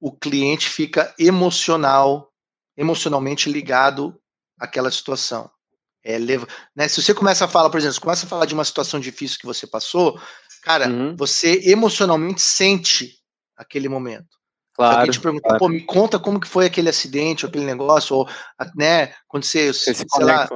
B: o cliente fica emocional, emocionalmente ligado àquela situação. É, leva, né, se você começa a falar, por exemplo, começa a falar de uma situação difícil que você passou, cara, uhum. você emocionalmente sente aquele momento. Claro, alguém te perguntar, claro. pô, me conta como que foi aquele acidente, aquele negócio, ou, né, quando você, você sei lá,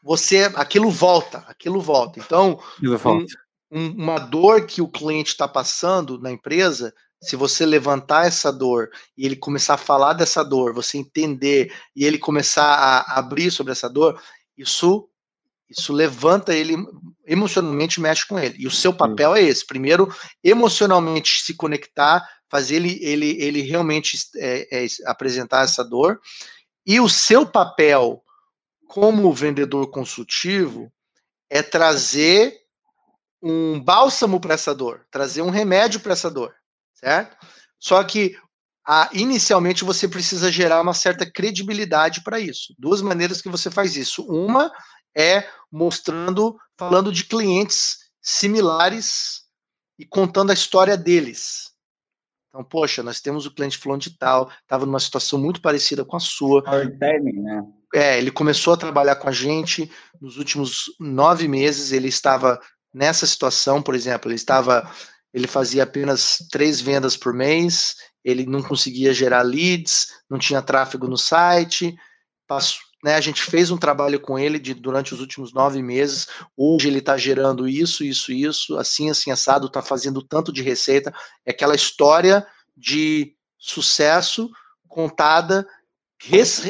B: você aquilo volta, aquilo volta. Então, um, um, uma dor que o cliente está passando na empresa, se você levantar essa dor e ele começar a falar dessa dor, você entender e ele começar a abrir sobre essa dor, isso isso levanta ele emocionalmente mexe com ele. E o seu papel é esse: primeiro, emocionalmente se conectar, fazer ele ele, ele realmente é, é, apresentar essa dor. E o seu papel como vendedor consultivo, é trazer um bálsamo para essa dor, trazer um remédio para essa dor, certo? Só que a, inicialmente você precisa gerar uma certa credibilidade para isso. Duas maneiras que você faz isso. Uma é mostrando, falando de clientes similares e contando a história deles. Então, poxa, nós temos o cliente fulano de tal, estava numa situação muito parecida com a sua. Timing, né? É, ele começou a trabalhar com a gente nos últimos nove meses. Ele estava nessa situação, por exemplo, ele estava, ele fazia apenas três vendas por mês, ele não conseguia gerar leads, não tinha tráfego no site. Passou, né, a gente fez um trabalho com ele de, durante os últimos nove meses. Hoje ele está gerando isso, isso, isso, assim, assim, assado, está fazendo tanto de receita. É aquela história de sucesso contada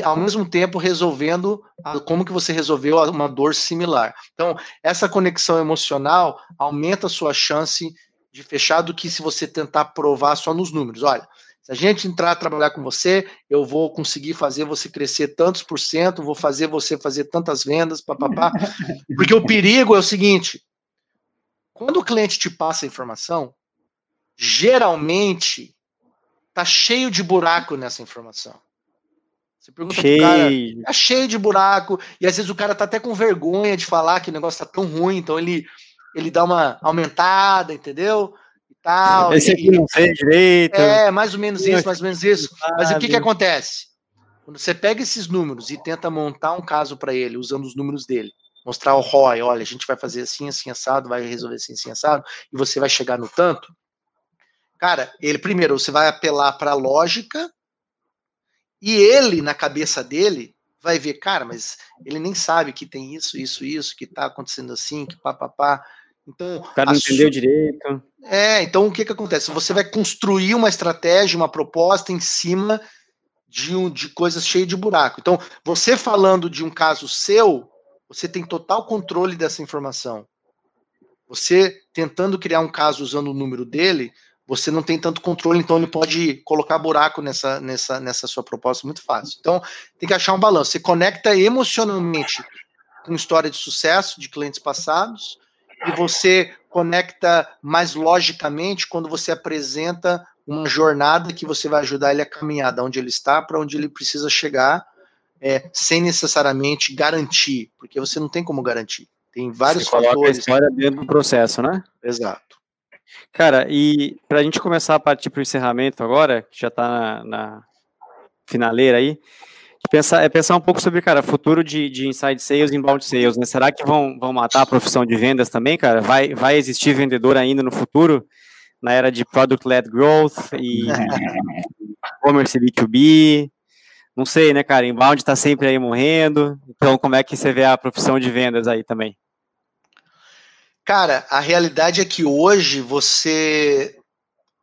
B: ao mesmo tempo resolvendo como que você resolveu uma dor similar. Então, essa conexão emocional aumenta a sua chance de fechar do que se você tentar provar só nos números. Olha, se a gente entrar a trabalhar com você, eu vou conseguir fazer você crescer tantos por cento, vou fazer você fazer tantas vendas, papapá. Porque o perigo é o seguinte: quando o cliente te passa a informação, geralmente tá cheio de buraco nessa informação. Você pergunta cheio. pro cara, tá cheio de buraco, e às vezes o cara tá até com vergonha de falar que o negócio tá tão ruim, então ele, ele dá uma aumentada, entendeu? Tal.
A: Esse aqui não sei direito.
B: É, mais ou menos isso, mais ou menos isso. Mas o que, que acontece? Quando você pega esses números e tenta montar um caso para ele, usando os números dele, mostrar o ROI, olha, a gente vai fazer assim, assim, assado, vai resolver assim, assim, assado, e você vai chegar no tanto, cara, ele primeiro, você vai apelar para a lógica, e ele, na cabeça dele, vai ver, cara, mas ele nem sabe que tem isso, isso, isso, que tá acontecendo assim, que papapá. Então,
A: o cara não entendeu su... direito.
B: É, então o que que acontece? Você vai construir uma estratégia, uma proposta em cima de, um, de coisas cheias de buraco. Então, você falando de um caso seu, você tem total controle dessa informação. Você tentando criar um caso usando o número dele, você não tem tanto controle, então ele pode colocar buraco nessa, nessa, nessa sua proposta muito fácil. Então, tem que achar um balanço. Você conecta emocionalmente com história de sucesso de clientes passados e você conecta mais logicamente quando você apresenta uma jornada que você vai ajudar ele a caminhar da onde ele está para onde ele precisa chegar, é, sem necessariamente garantir, porque você não tem como garantir. Tem vários você fatores.
A: a história dentro do processo, né?
B: Exato.
A: Cara, e para a gente começar a partir para o encerramento agora, que já está na, na, finaleira aí, pensar, é pensar um pouco sobre, cara, futuro de, de inside sales e inbound sales, né? Será que vão, vão matar a profissão de vendas também, cara? Vai, vai existir vendedor ainda no futuro? na era de product-led growth e e-commerce B2B. Não sei, né, cara? Inbound está sempre aí morrendo. Então, como é que você vê a profissão de vendas aí também?
B: Cara, a realidade é que hoje você.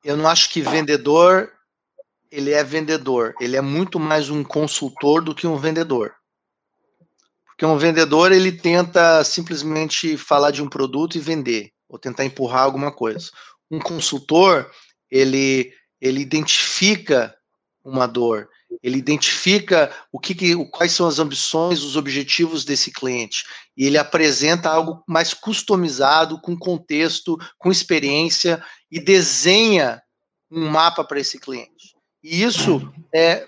B: Eu não acho que vendedor ele é vendedor. Ele é muito mais um consultor do que um vendedor. Porque um vendedor ele tenta simplesmente falar de um produto e vender, ou tentar empurrar alguma coisa um consultor, ele, ele identifica uma dor, ele identifica o que, que, quais são as ambições, os objetivos desse cliente, e ele apresenta algo mais customizado, com contexto, com experiência, e desenha um mapa para esse cliente. E isso é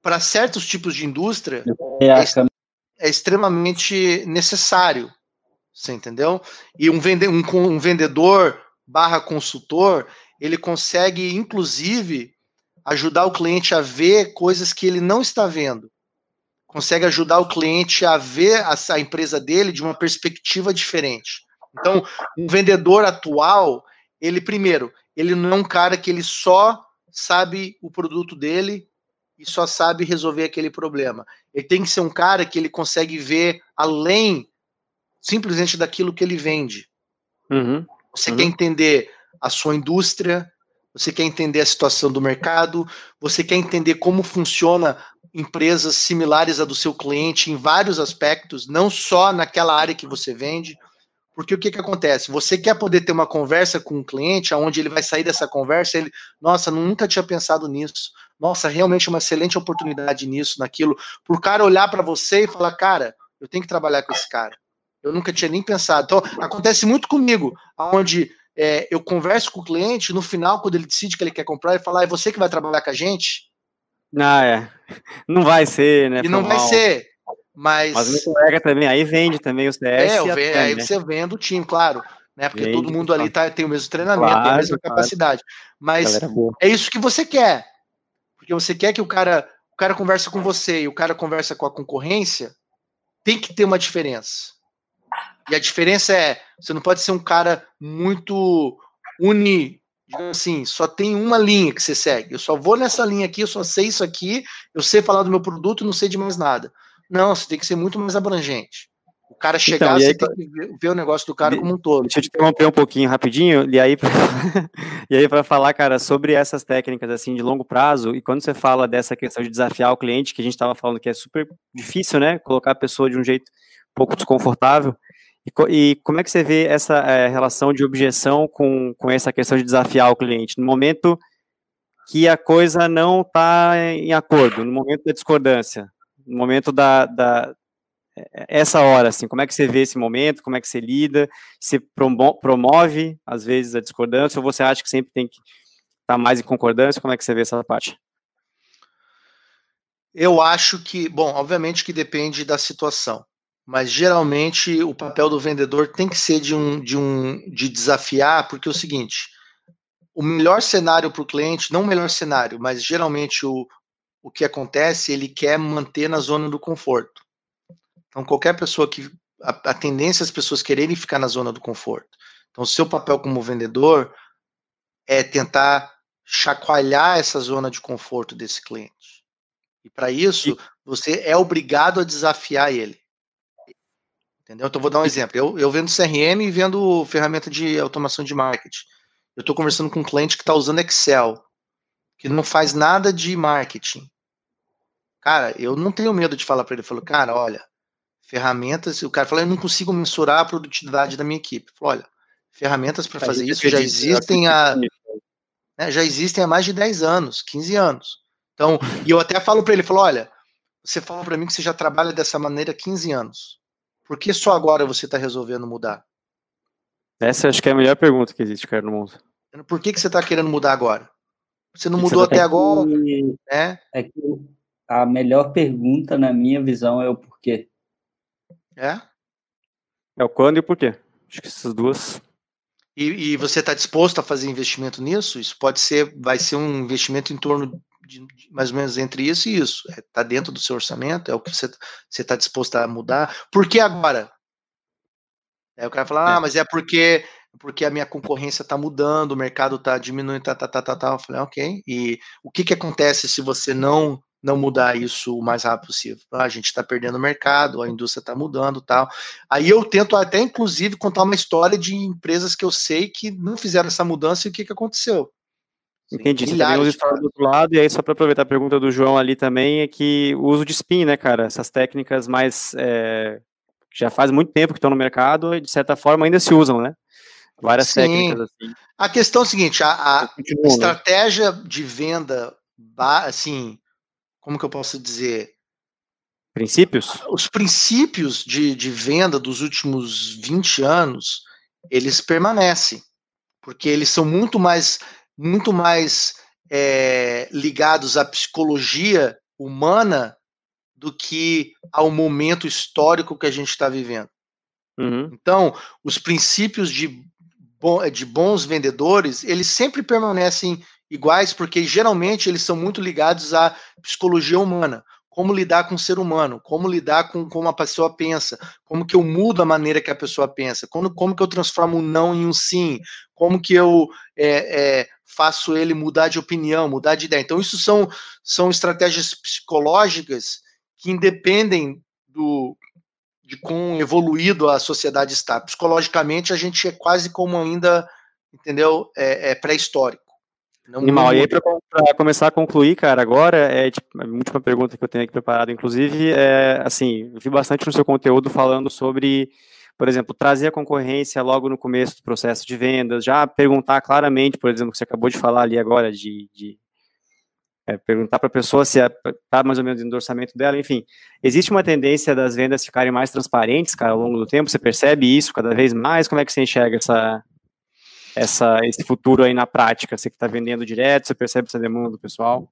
B: para certos tipos de indústria é, é, é extremamente necessário. Você entendeu? E um, vende, um, um vendedor barra consultor, ele consegue, inclusive, ajudar o cliente a ver coisas que ele não está vendo. Consegue ajudar o cliente a ver a, a empresa dele de uma perspectiva diferente. Então, um vendedor atual, ele primeiro, ele não é um cara que ele só sabe o produto dele e só sabe resolver aquele problema. Ele tem que ser um cara que ele consegue ver além simplesmente daquilo que ele vende.
A: Uhum.
B: Você uhum. quer entender a sua indústria, você quer entender a situação do mercado, você quer entender como funciona empresas similares à do seu cliente em vários aspectos, não só naquela área que você vende. Porque o que, que acontece? Você quer poder ter uma conversa com um cliente, onde ele vai sair dessa conversa, ele, nossa, nunca tinha pensado nisso. Nossa, realmente uma excelente oportunidade nisso, naquilo. Para o cara olhar para você e falar, cara, eu tenho que trabalhar com esse cara. Eu nunca tinha nem pensado. Então, acontece muito comigo, onde é, eu converso com o cliente, no final, quando ele decide que ele quer comprar, ele fala, ah, é você que vai trabalhar com a gente?
A: Ah, é. Não vai ser, né?
B: E não vai ser. Mas.
A: Mas meu colega também, aí vende também o CS.
B: É, eu aí né? você vende o time, claro. Né? Porque vende, todo mundo ali tá, tem o mesmo treinamento, claro, tem a mesma claro. capacidade. Mas é isso que você quer. Porque você quer que o cara, o cara converse com você e o cara conversa com a concorrência, tem que ter uma diferença. E a diferença é, você não pode ser um cara muito uni, assim, só tem uma linha que você segue. Eu só vou nessa linha aqui, eu só sei isso aqui, eu sei falar do meu produto não sei de mais nada. Não, você tem que ser muito mais abrangente. O cara então, chegar, então, você tem que ver, ver, o negócio do cara como um todo.
A: Deixa eu te interromper um pouquinho rapidinho, e aí e aí para falar, cara, sobre essas técnicas assim de longo prazo, e quando você fala dessa questão de desafiar o cliente, que a gente estava falando que é super difícil, né, colocar a pessoa de um jeito um pouco desconfortável, e, e, como é que você vê essa é, relação de objeção com, com essa questão de desafiar o cliente? No momento que a coisa não está em acordo, no momento da discordância, no momento da, da, é, essa hora, assim, como é que você vê esse momento, como é que você lida, você promove, às vezes, a discordância, ou você acha que sempre tem que estar tá mais em concordância, como é que você vê essa parte?
B: Eu acho que, bom, obviamente que depende da situação mas geralmente o papel do vendedor tem que ser de um de um de desafiar, porque é o seguinte, o melhor cenário para o cliente, não o melhor cenário, mas geralmente o, o que acontece, ele quer manter na zona do conforto. Então, qualquer pessoa que. A, a tendência é as pessoas quererem ficar na zona do conforto. Então, o seu papel como vendedor é tentar chacoalhar essa zona de conforto desse cliente. E para isso, você é obrigado a desafiar ele. Entendeu? Então, vou dar um exemplo. Eu, eu vendo CRM e vendo ferramenta de automação de marketing. Eu estou conversando com um cliente que está usando Excel, que não faz nada de marketing. Cara, eu não tenho medo de falar para ele. Eu falo, cara, olha, ferramentas. O cara fala, eu não consigo mensurar a produtividade da minha equipe. Eu falo, olha, ferramentas para fazer isso já existem há né, já existem há mais de 10 anos, 15 anos. Então, e eu até falo para ele, falo, olha, você fala para mim que você já trabalha dessa maneira há 15 anos. Por que só agora você está resolvendo mudar?
A: Essa acho que é a melhor pergunta que existe, cara, no mundo.
B: Por que, que você está querendo mudar agora? Você não mudou até agora, que, né?
C: É que a melhor pergunta, na minha visão, é o porquê.
B: É?
A: É o quando e o porquê. Acho que essas duas.
B: E, e você está disposto a fazer investimento nisso? Isso pode ser, vai ser um investimento em torno de, de, mais ou menos entre isso e isso. Está é, tá dentro do seu orçamento? É o que você está disposto a mudar? Por que agora? Aí o cara fala, ah, é. mas é porque porque a minha concorrência está mudando, o mercado está diminuindo, tá, tá, tá, tá, tá. Eu falei, ok. E o que que acontece se você não não mudar isso o mais rápido possível? Ah, a gente está perdendo o mercado, a indústria está mudando, tal. Aí eu tento até, inclusive, contar uma história de empresas que eu sei que não fizeram essa mudança e o que que aconteceu.
A: Entendi. Você também usa história do outro lado, e aí, só para aproveitar a pergunta do João ali também, é que o uso de spin, né, cara? Essas técnicas mais. É, já faz muito tempo que estão no mercado e, de certa forma, ainda se usam, né? Várias Sim. técnicas assim.
B: A questão é a seguinte: a, a né? estratégia de venda, assim, como que eu posso dizer?
A: Princípios?
B: Os princípios de, de venda dos últimos 20 anos, eles permanecem, porque eles são muito mais muito mais é, ligados à psicologia humana do que ao momento histórico que a gente está vivendo. Uhum. Então, os princípios de, de bons vendedores, eles sempre permanecem iguais, porque geralmente eles são muito ligados à psicologia humana. Como lidar com o ser humano, como lidar com como a pessoa pensa, como que eu mudo a maneira que a pessoa pensa, como, como que eu transformo um não em um sim, como que eu é, é, faço ele mudar de opinião, mudar de ideia. Então, isso são, são estratégias psicológicas que independem do de quão evoluído a sociedade está. Psicologicamente, a gente é quase como ainda, entendeu, é, é pré-histórico.
A: Animal. E aí, para começar a concluir, cara, agora, é tipo, a última pergunta que eu tenho aqui preparado, inclusive, é assim, vi bastante no seu conteúdo falando sobre por exemplo, trazer a concorrência logo no começo do processo de vendas, já perguntar claramente, por exemplo, que você acabou de falar ali agora, de, de é, perguntar para a pessoa se está mais ou menos no orçamento dela, enfim. Existe uma tendência das vendas ficarem mais transparentes, cara, ao longo do tempo? Você percebe isso cada vez mais? Como é que você enxerga essa, essa, esse futuro aí na prática? Você que está vendendo direto, você percebe essa demanda do pessoal?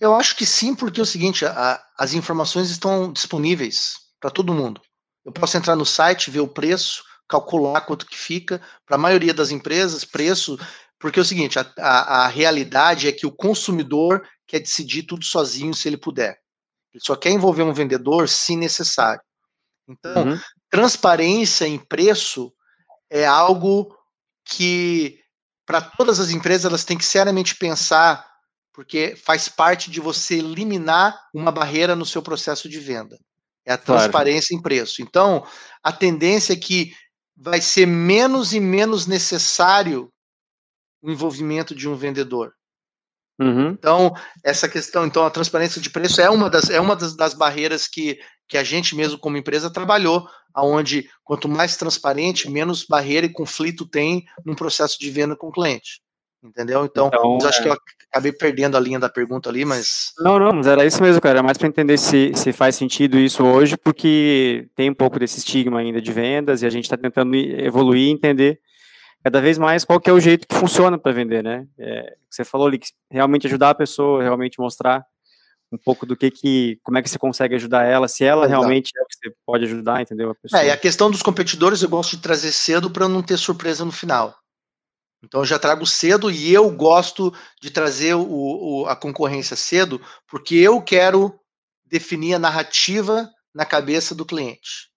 B: Eu acho que sim, porque é o seguinte, a, as informações estão disponíveis para todo mundo. Eu posso entrar no site, ver o preço, calcular quanto que fica. Para a maioria das empresas, preço. Porque é o seguinte: a, a, a, realidade é que o consumidor quer decidir tudo sozinho se ele puder. Ele só quer envolver um vendedor se necessário. Então, uhum. transparência em preço é algo que, para todas as empresas, elas têm que seriamente pensar, porque faz parte de você eliminar uma barreira no seu processo de venda. É a transparência claro. em preço. Então, a tendência é que vai ser menos e menos necessário o envolvimento de um vendedor. Uhum. Então, essa questão, então, a transparência de preço é uma das, é uma das, das, barreiras que, que a gente mesmo como empresa trabalhou, aonde quanto mais transparente, menos barreira e conflito tem no processo de venda com o cliente. Entendeu? Então, então acho é... que eu acabei perdendo a linha da pergunta ali, mas.
A: Não, não, mas era isso mesmo, cara. Era mais para entender se, se faz sentido isso hoje, porque tem um pouco desse estigma ainda de vendas e a gente está tentando evoluir e entender cada vez mais qual que é o jeito que funciona para vender, né? É, você falou ali que realmente ajudar a pessoa, realmente mostrar um pouco do que que, como é que você consegue ajudar ela, se ela Exato. realmente é o que você pode ajudar, entendeu?
B: A pessoa. É, e a questão dos competidores eu gosto de trazer cedo para não ter surpresa no final. Então eu já trago cedo e eu gosto de trazer o, o, a concorrência cedo, porque eu quero definir a narrativa na cabeça do cliente.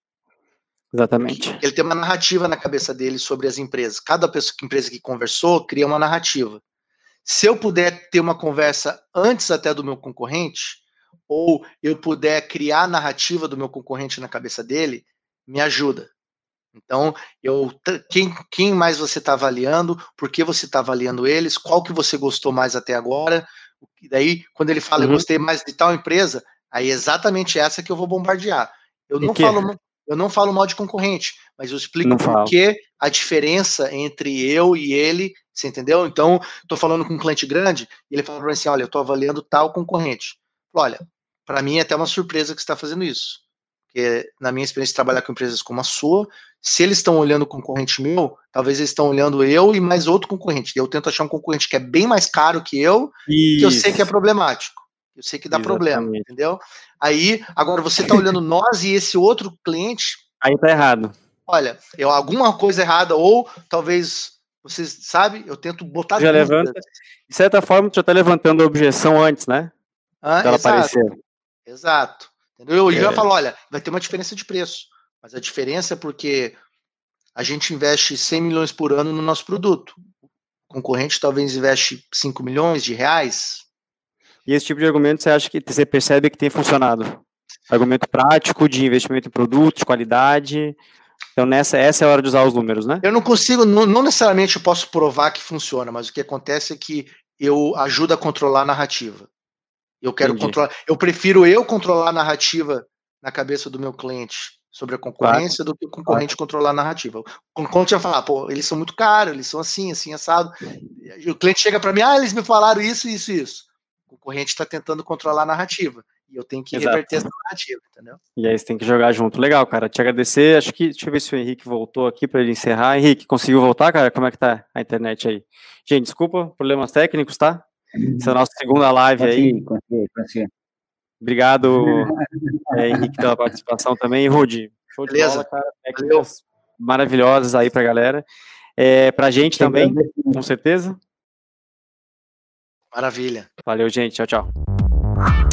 A: Exatamente.
B: Ele tem uma narrativa na cabeça dele sobre as empresas. Cada pessoa, empresa que conversou cria uma narrativa. Se eu puder ter uma conversa antes até do meu concorrente, ou eu puder criar a narrativa do meu concorrente na cabeça dele, me ajuda. Então, eu, quem, quem mais você está avaliando, por que você está avaliando eles, qual que você gostou mais até agora, e daí, quando ele fala, uhum. eu gostei mais de tal empresa, aí é exatamente essa que eu vou bombardear. Eu não, falo, eu não falo mal de concorrente, mas eu explico não por que a diferença entre eu e ele, você entendeu? Então, estou falando com um cliente grande, e ele fala para mim assim, olha, eu estou avaliando tal concorrente. Olha, para mim é até uma surpresa que você está fazendo isso. Porque, na minha experiência de trabalhar com empresas como a sua, se eles estão olhando o concorrente meu, talvez eles estão olhando eu e mais outro concorrente. Eu tento achar um concorrente que é bem mais caro que eu, Isso. que eu sei que é problemático. Eu sei que dá Exatamente. problema, entendeu? Aí, agora você está olhando nós e esse outro cliente.
A: Aí tá errado.
B: Olha, eu alguma coisa errada, ou talvez vocês sabe, eu tento botar.
A: Já levanta. De certa forma, tu já está levantando a objeção antes, né?
B: Ah, exato. Aparecer. Exato. Entendeu? E é. eu falo, olha, vai ter uma diferença de preço. Mas a diferença é porque a gente investe 100 milhões por ano no nosso produto. O concorrente talvez investe 5 milhões de reais.
A: E esse tipo de argumento você acha que você percebe que tem funcionado? Argumento prático de investimento em produto, de qualidade. Então, nessa, essa é a hora de usar os números, né?
B: Eu não consigo, não, não necessariamente eu posso provar que funciona, mas o que acontece é que eu ajudo a controlar a narrativa. Eu quero Entendi. controlar. Eu prefiro eu controlar a narrativa na cabeça do meu cliente sobre a concorrência claro. do que o concorrente claro. controlar a narrativa. O concorrente vai falar, pô, eles são muito caros, eles são assim, assim, assado. E o cliente chega para mim, ah, eles me falaram isso, isso, isso. O concorrente está tentando controlar a narrativa. E eu tenho que Exato. reverter essa narrativa, entendeu?
A: E aí você tem que jogar junto. Legal, cara. Te agradecer. Acho que. Deixa eu ver se o Henrique voltou aqui para ele encerrar. Henrique, conseguiu voltar, cara? Como é que tá a internet aí? Gente, desculpa, problemas técnicos, tá? Essa é a nossa segunda live consegui, aí. Consegui, consegui. Obrigado, é, Henrique, pela participação também. Rudi, show de Beleza. bola, cara. Técnicas maravilhosas aí pra galera. É, pra gente também, com certeza.
B: Maravilha.
A: Valeu, gente. Tchau, tchau.